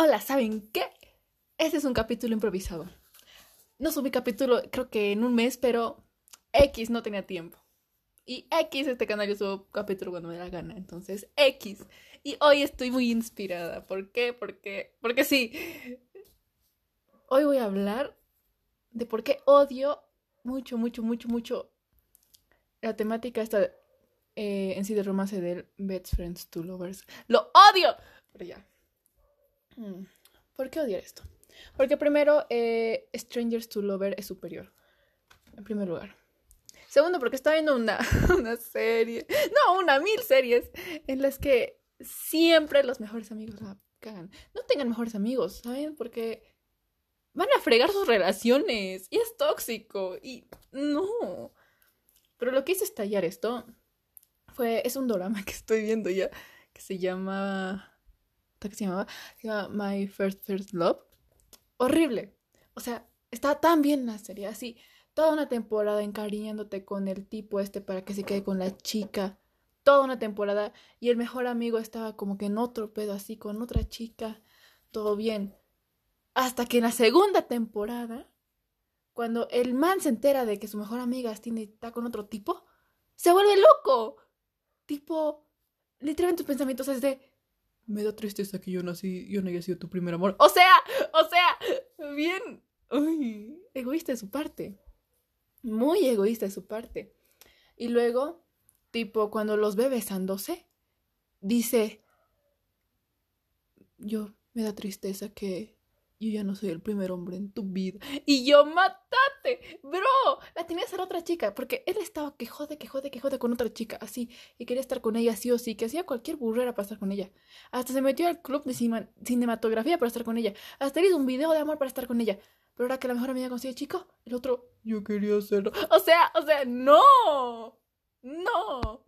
Hola, ¿saben qué? Este es un capítulo improvisado. No subí capítulo creo que en un mes, pero X no tenía tiempo. Y X, este canal yo subo capítulo cuando me da la gana. Entonces, X. Y hoy estoy muy inspirada. ¿Por qué? Porque, porque sí. Hoy voy a hablar de por qué odio mucho, mucho, mucho, mucho la temática esta eh, en sí de romance del Best Friends to Lovers. ¡Lo odio! Pero ya. Mm. ¿Por qué odiar esto? Porque primero, eh, Strangers to Lover es superior. En primer lugar. Segundo, porque está viendo una, una serie. No, una mil series. En las que siempre los mejores amigos cagan. No tengan mejores amigos, ¿saben? Porque van a fregar sus relaciones. Y es tóxico. Y no. Pero lo que hizo estallar esto fue. Es un drama que estoy viendo ya. Que se llama que se llamaba? Se llama My First First Love. Horrible. O sea, está tan bien la serie, así. Toda una temporada encariñándote con el tipo este para que se quede con la chica. Toda una temporada. Y el mejor amigo estaba como que en otro pedo así, con otra chica. Todo bien. Hasta que en la segunda temporada, cuando el man se entera de que su mejor amiga está con otro tipo, se vuelve loco. Tipo, literalmente tus pensamientos es de, me da tristeza que yo nací, yo no haya sido tu primer amor. O sea, o sea, bien, uy, egoísta de su parte. Muy egoísta de su parte. Y luego, tipo, cuando los ve besándose, dice, yo me da tristeza que yo ya no soy el primer hombre en tu vida. Y yo, bro. La tenía que ser otra chica, porque él estaba que jode, que jode, que jode con otra chica, así, y quería estar con ella sí o sí, que hacía cualquier burrera para estar con ella. Hasta se metió al club de cinematografía para estar con ella. Hasta hizo un video de amor para estar con ella. Pero ahora que la mejor amiga consigue chico, el otro, yo quería hacerlo. O sea, o sea, no. No.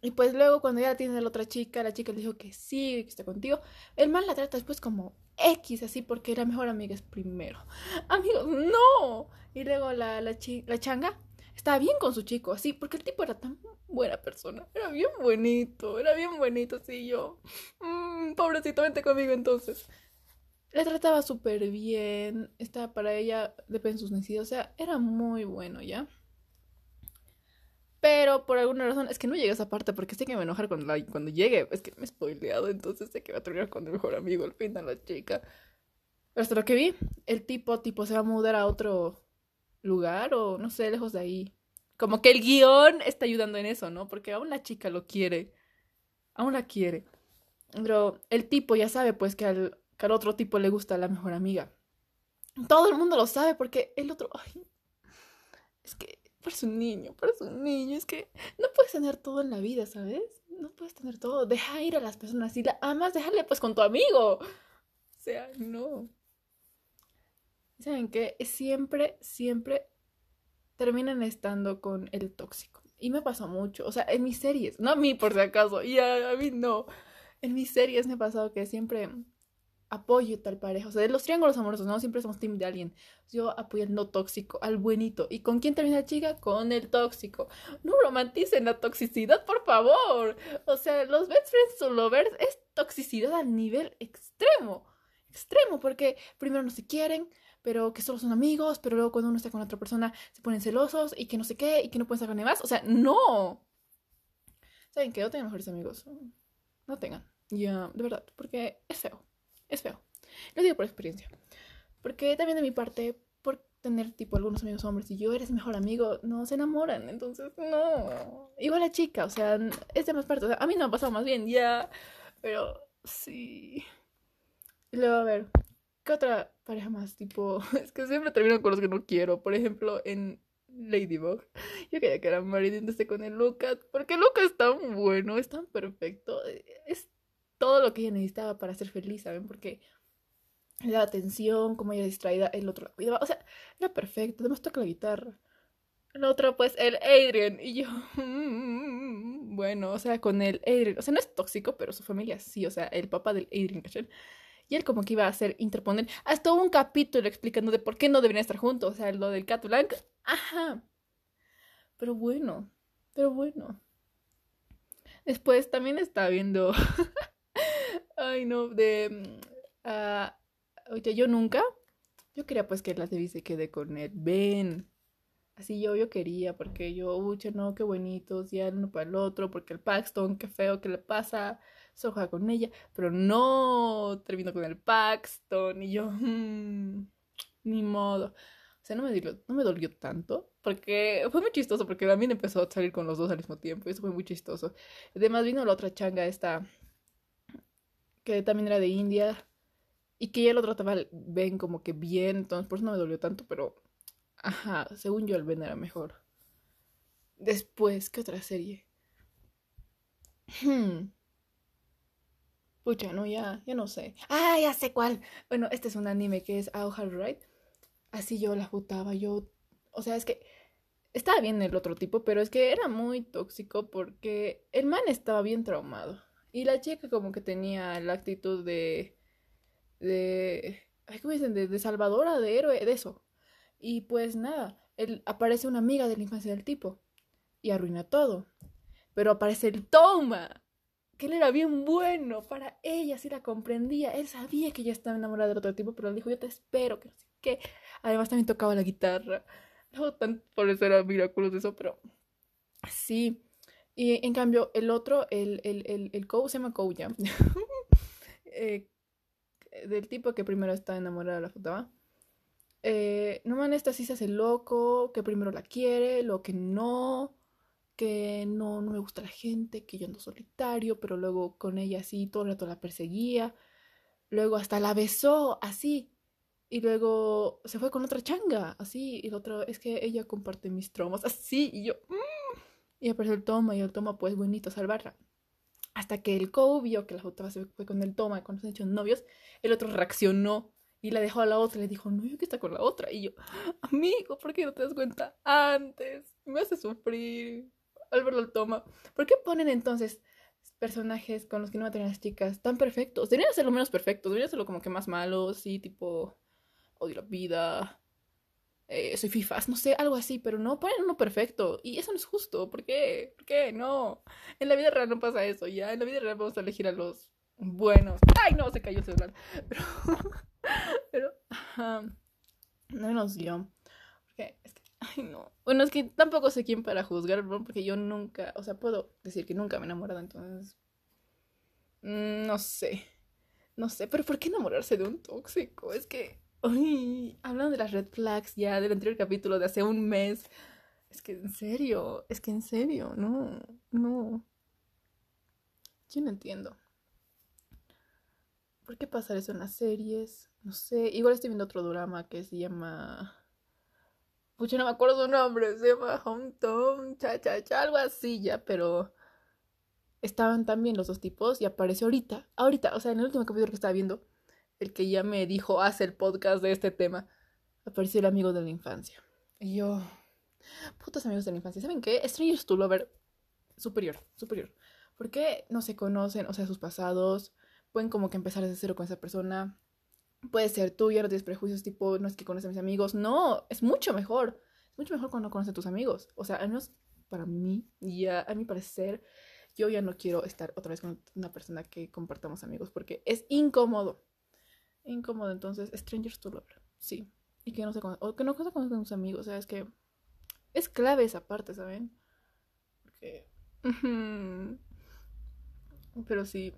Y pues luego cuando ya tiene la otra chica, la chica le dijo que sí, que está contigo, el mal la trata después como X, así porque era mejor amiga es primero. Amigos, no. Y luego la, la, la changa estaba bien con su chico, así, porque el tipo era tan buena persona. Era bien bonito, era bien bonito, sí, yo. Mmm, pobrecito, vente conmigo entonces. Le trataba súper bien, estaba para ella, depende de sus necesidades, o sea, era muy bueno, ¿ya? Pero por alguna razón, es que no llegué a esa parte porque sé que me enojar cuando, cuando llegue. Es que me he spoileado, entonces sé que va a terminar con el mejor amigo al final la chica. Pero hasta lo que vi, el tipo, tipo, se va a mudar a otro lugar o no sé, lejos de ahí. Como que el guion está ayudando en eso, ¿no? Porque aún la chica lo quiere. Aún la quiere. Pero el tipo ya sabe, pues, que al, que al otro tipo le gusta la mejor amiga. Todo el mundo lo sabe porque el otro. Ay, es que Parece un niño, parece un niño. Es que no puedes tener todo en la vida, ¿sabes? No puedes tener todo. Deja ir a las personas y la amas, déjale pues con tu amigo. O sea, no. ¿Saben qué? Siempre, siempre terminan estando con el tóxico. Y me pasó mucho. O sea, en mis series, no a mí por si acaso, y a mí no. En mis series me ha pasado que siempre apoyo tal pareja. O sea, de los triángulos amorosos, ¿no? Siempre somos team de alguien. Yo apoyo al no tóxico, al buenito. ¿Y con quién termina la chica? Con el tóxico. No romanticen la toxicidad, por favor. O sea, los best friends to lovers es toxicidad a nivel extremo. Extremo, porque primero no se quieren, pero que solo son amigos, pero luego cuando uno está con otra persona se ponen celosos y que no sé qué, y que no pueden sacar ni más. O sea, no. ¿Saben qué? No tengan mejores amigos. No tengan. Ya, de verdad, porque es feo. Es feo. Lo digo por experiencia. Porque también de mi parte, por tener tipo algunos amigos hombres y yo eres mejor amigo, no se enamoran. Entonces, no. Igual la chica, o sea, es de más parte. O a mí no me ha pasado más bien, ya. Pero sí. Luego, a ver, ¿qué otra pareja más? Tipo, es que siempre termino con los que no quiero. Por ejemplo, en Ladybug. Yo quería que era Marilyn con el Lucas. Porque Lucas es tan bueno, es tan perfecto. Es todo lo que ella necesitaba para ser feliz, ¿saben? Porque daba atención, como ella distraída, el otro la cuidaba. O sea, era perfecto. Además toca la guitarra. El otro, pues, el Adrian. Y yo, bueno, o sea, con el Adrian. O sea, no es tóxico, pero su familia sí. O sea, el papá del Adrian, ¿cachai? Y él como que iba a hacer interponer. Hasta un capítulo explicando de por qué no deberían estar juntos. O sea, lo del Cat. Ajá. Pero bueno, pero bueno. Después también estaba viendo Ay, no, de... Ah, oye, yo nunca. Yo quería pues que la TV se quede con él. Ven. Así yo, yo quería, porque yo, uy, no, qué bonitos, ya uno para el otro, porque el Paxton, qué feo que le pasa, soja con ella, pero no terminó con el Paxton, y yo, mmm, ni modo. O sea, no me, dolió, no me dolió tanto, porque fue muy chistoso, porque también empezó a salir con los dos al mismo tiempo, y eso fue muy chistoso. Además vino la otra changa, esta, que también era de India, y que ella lo trataba, ven, como que bien, entonces por eso no me dolió tanto, pero Ajá, según yo el Ben era mejor. Después, ¿qué otra serie? Hmm. Pucha, no, ya, ya no sé. Ah, ya sé cuál. Bueno, este es un anime que es How Right. Así yo la putaba, yo... O sea, es que estaba bien el otro tipo, pero es que era muy tóxico porque el man estaba bien traumado. Y la chica como que tenía la actitud de... de... ¿Cómo dicen? De, salvadora, de héroe, de eso. Y pues nada, él, aparece una amiga de la infancia del tipo y arruina todo. Pero aparece el Toma, que él era bien bueno para ella, sí la comprendía. Él sabía que ella estaba enamorada del otro tipo, pero él dijo, yo te espero, que no sé qué. Además también tocaba la guitarra. No tan por eso era miraculoso eso, pero sí. Y en cambio, el otro, el, el, el, el se llama Kouya. eh, del tipo que primero está enamorado de la foto eh, no man, esta sí se hace loco, que primero la quiere, lo que no, que no, no me gusta la gente, que yo ando solitario, pero luego con ella así todo el rato la perseguía, luego hasta la besó así, y luego se fue con otra changa, así, y el otro es que ella comparte mis traumas, así, y yo, mm", y apareció el toma, y el toma, pues bonito salvarla. Hasta que el co vio que la otra se fue con el toma, cuando se han hecho novios, el otro reaccionó y la dejó a la otra y le dijo, no, yo que está con la otra. Y yo, amigo, ¿por qué no te das cuenta antes? Me hace sufrir. Álvaro lo toma. ¿Por qué ponen entonces personajes con los que no tener las chicas tan perfectos? Deberían ser lo menos perfectos, deberían serlo como que más malos, sí, tipo, odio la vida, eh, soy fifas, no sé, algo así, pero no ponen uno perfecto. Y eso no es justo. ¿Por qué? ¿Por qué? No. En la vida real no pasa eso, ya. En la vida real vamos a elegir a los buenos. ¡Ay, no! Se cayó el celular. Pero. Pero, no nos dio. Porque es que, ay, no. Bueno, es que tampoco sé quién para juzgar, porque yo nunca, o sea, puedo decir que nunca me he enamorado, entonces. Mm, no sé. No sé, pero ¿por qué enamorarse de un tóxico? Es que, ay, hablando de las red flags ya del anterior capítulo de hace un mes. Es que en serio, es que en serio, no, no. Yo no entiendo. ¿Por qué pasar eso en las series? No sé. Igual estoy viendo otro drama que se llama. Pucha, no me acuerdo su nombre. Se llama Hometown, cha, cha, cha, algo así ya, pero. Estaban también los dos tipos y apareció ahorita. Ahorita, o sea, en el último capítulo que estaba viendo, el que ya me dijo, hace el podcast de este tema, apareció el amigo de la infancia. Y yo. Putos amigos de la infancia. ¿Saben qué? Strangers to Lover. Superior, superior. ¿Por qué no se conocen, o sea, sus pasados? pueden como que empezar desde cero con esa persona. Puede ser tú, ya no tienes prejuicios tipo, no es que conoces mis amigos. No, es mucho mejor. Es mucho mejor cuando conoces a tus amigos. O sea, al menos para mí, y a, mi parecer, yo ya no quiero estar otra vez con una persona que compartamos amigos porque es incómodo. Incómodo, entonces, strangers to lover. Sí. Y que no se o que no se con tus amigos. O sea, es que es clave esa parte, ¿saben? Porque. Pero sí,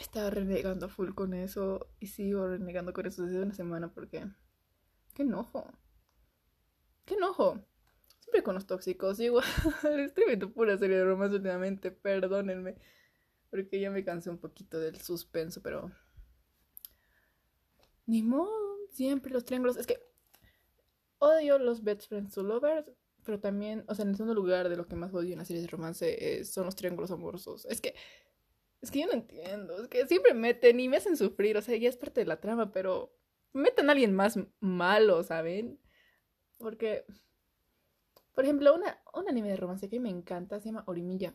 estaba renegando full con eso y sigo renegando con eso desde una semana porque... ¡Qué enojo! ¡Qué enojo! Siempre con los tóxicos, igual estoy viendo pura serie de romance últimamente, perdónenme, porque ya me cansé un poquito del suspenso, pero... Ni modo, siempre los triángulos, es que odio los best friends to lovers, pero también, o sea, en el segundo lugar de lo que más odio en las series de romance eh, son los triángulos amorosos. Es que es que yo no entiendo. Es que siempre meten y me hacen sufrir. O sea, ya es parte de la trama, pero meten a alguien más malo, ¿saben? Porque, por ejemplo, una, un anime de romance que me encanta se llama Orimilla.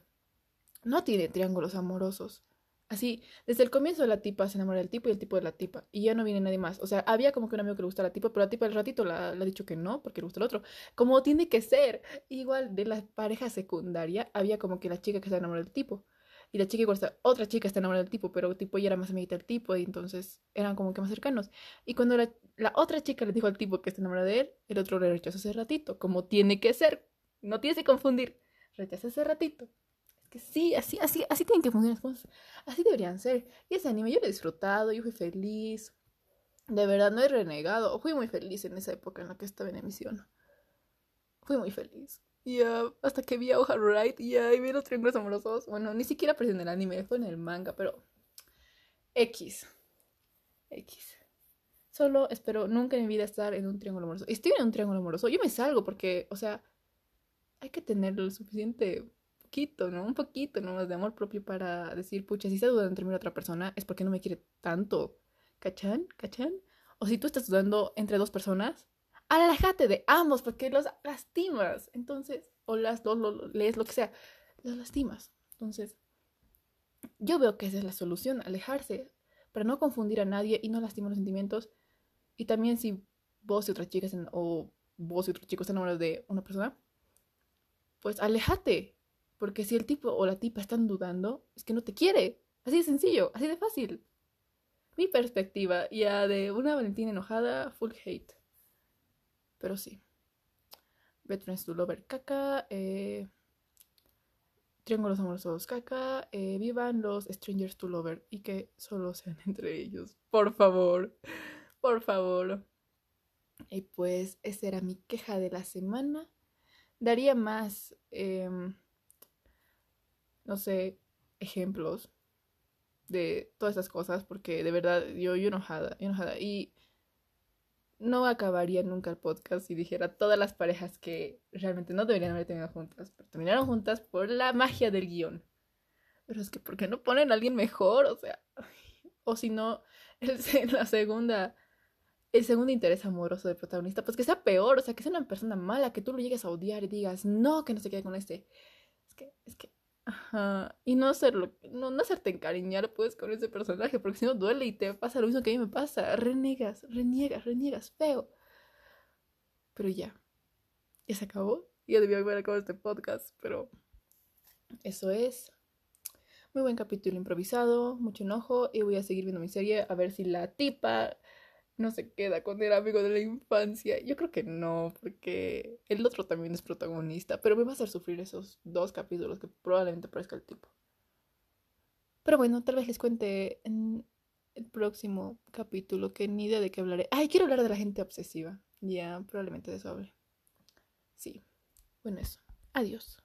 No tiene triángulos amorosos. Así, desde el comienzo la tipa se enamora del tipo y el tipo de la tipa. Y ya no viene nadie más. O sea, había como que un amigo que le gusta a la tipa, pero la tipa al ratito le ha dicho que no, porque le gusta el otro. Como tiene que ser. Igual de la pareja secundaria, había como que la chica que se enamora del tipo. Y la chica igual está, otra chica está enamorada del tipo, pero tipo ya era más amiguita del tipo y entonces eran como que más cercanos. Y cuando la, la otra chica le dijo al tipo que está enamorada de él, el otro le rechazó ese ratito, como tiene que ser. No tienes que confundir. Rechaza ese ratito. Que sí, así, así, así tienen que funcionar las cosas. Así deberían ser. Y ese anime yo lo he disfrutado, yo fui feliz. De verdad, no he renegado. Fui muy feliz en esa época en la que estaba en emisión. Fui muy feliz. Ya, hasta que vi a Oha Wright, ya, y vi los triángulos amorosos. Bueno, ni siquiera apareció el anime, fue en el manga, pero. X. X. Solo espero nunca en mi vida estar en un triángulo amoroso. Estoy en un triángulo amoroso, yo me salgo porque, o sea, hay que tener lo suficiente poquito, ¿no? Un poquito de amor propio para decir, pucha, si está dudando entre mí y otra persona, es porque no me quiere tanto. ¿Cachan? ¿Cachan? O si tú estás dudando entre dos personas, aléjate de ambos porque los lastimas. Entonces, o las dos lees lo que sea, los lastimas. Entonces, yo veo que esa es la solución, alejarse, para no confundir a nadie y no lastimar los sentimientos. Y también si vos y otra chica o vos y otro chico están enamorados de una persona, pues aléjate. Porque si el tipo o la tipa están dudando, es que no te quiere. Así de sencillo, así de fácil. Mi perspectiva ya de una Valentina enojada, full hate. Pero sí. Friends to Lover caca. Eh, Triángulos amorosos caca. Eh, vivan los Strangers to Lover. Y que solo sean entre ellos. Por favor. Por favor. Y pues esa era mi queja de la semana. Daría más, em, no sé, ejemplos de todas esas cosas porque de verdad yo, yo enojada, enojada. Y no acabaría nunca el podcast si dijera todas las parejas que realmente no deberían haber tenido juntas, pero terminaron juntas por la magia del guion. Pero es que, ¿por qué no ponen a alguien mejor? O sea, o si no, la segunda, el segundo interés amoroso del protagonista, pues que sea peor, o sea, que sea una persona mala, que tú lo llegues a odiar y digas, no, que no se quede con este. Es que, es que, Ajá. Y no hacerlo, no, no hacerte encariñar pues con ese personaje, porque si no duele y te pasa lo mismo que a mí me pasa. Reniegas, reniegas, reniegas, feo. Pero ya. Ya se acabó. Ya debió haber acabado este podcast, pero eso es. Muy buen capítulo improvisado, mucho enojo y voy a seguir viendo mi serie a ver si la tipa no se queda con el amigo de la infancia. Yo creo que no, porque el otro también es protagonista, pero me va a hacer sufrir esos dos capítulos que probablemente parezca el tipo. Pero bueno, tal vez les cuente en el próximo capítulo que ni idea de qué hablaré. Ay, quiero hablar de la gente obsesiva. Ya, probablemente de eso hable. Sí. Bueno, eso. Adiós.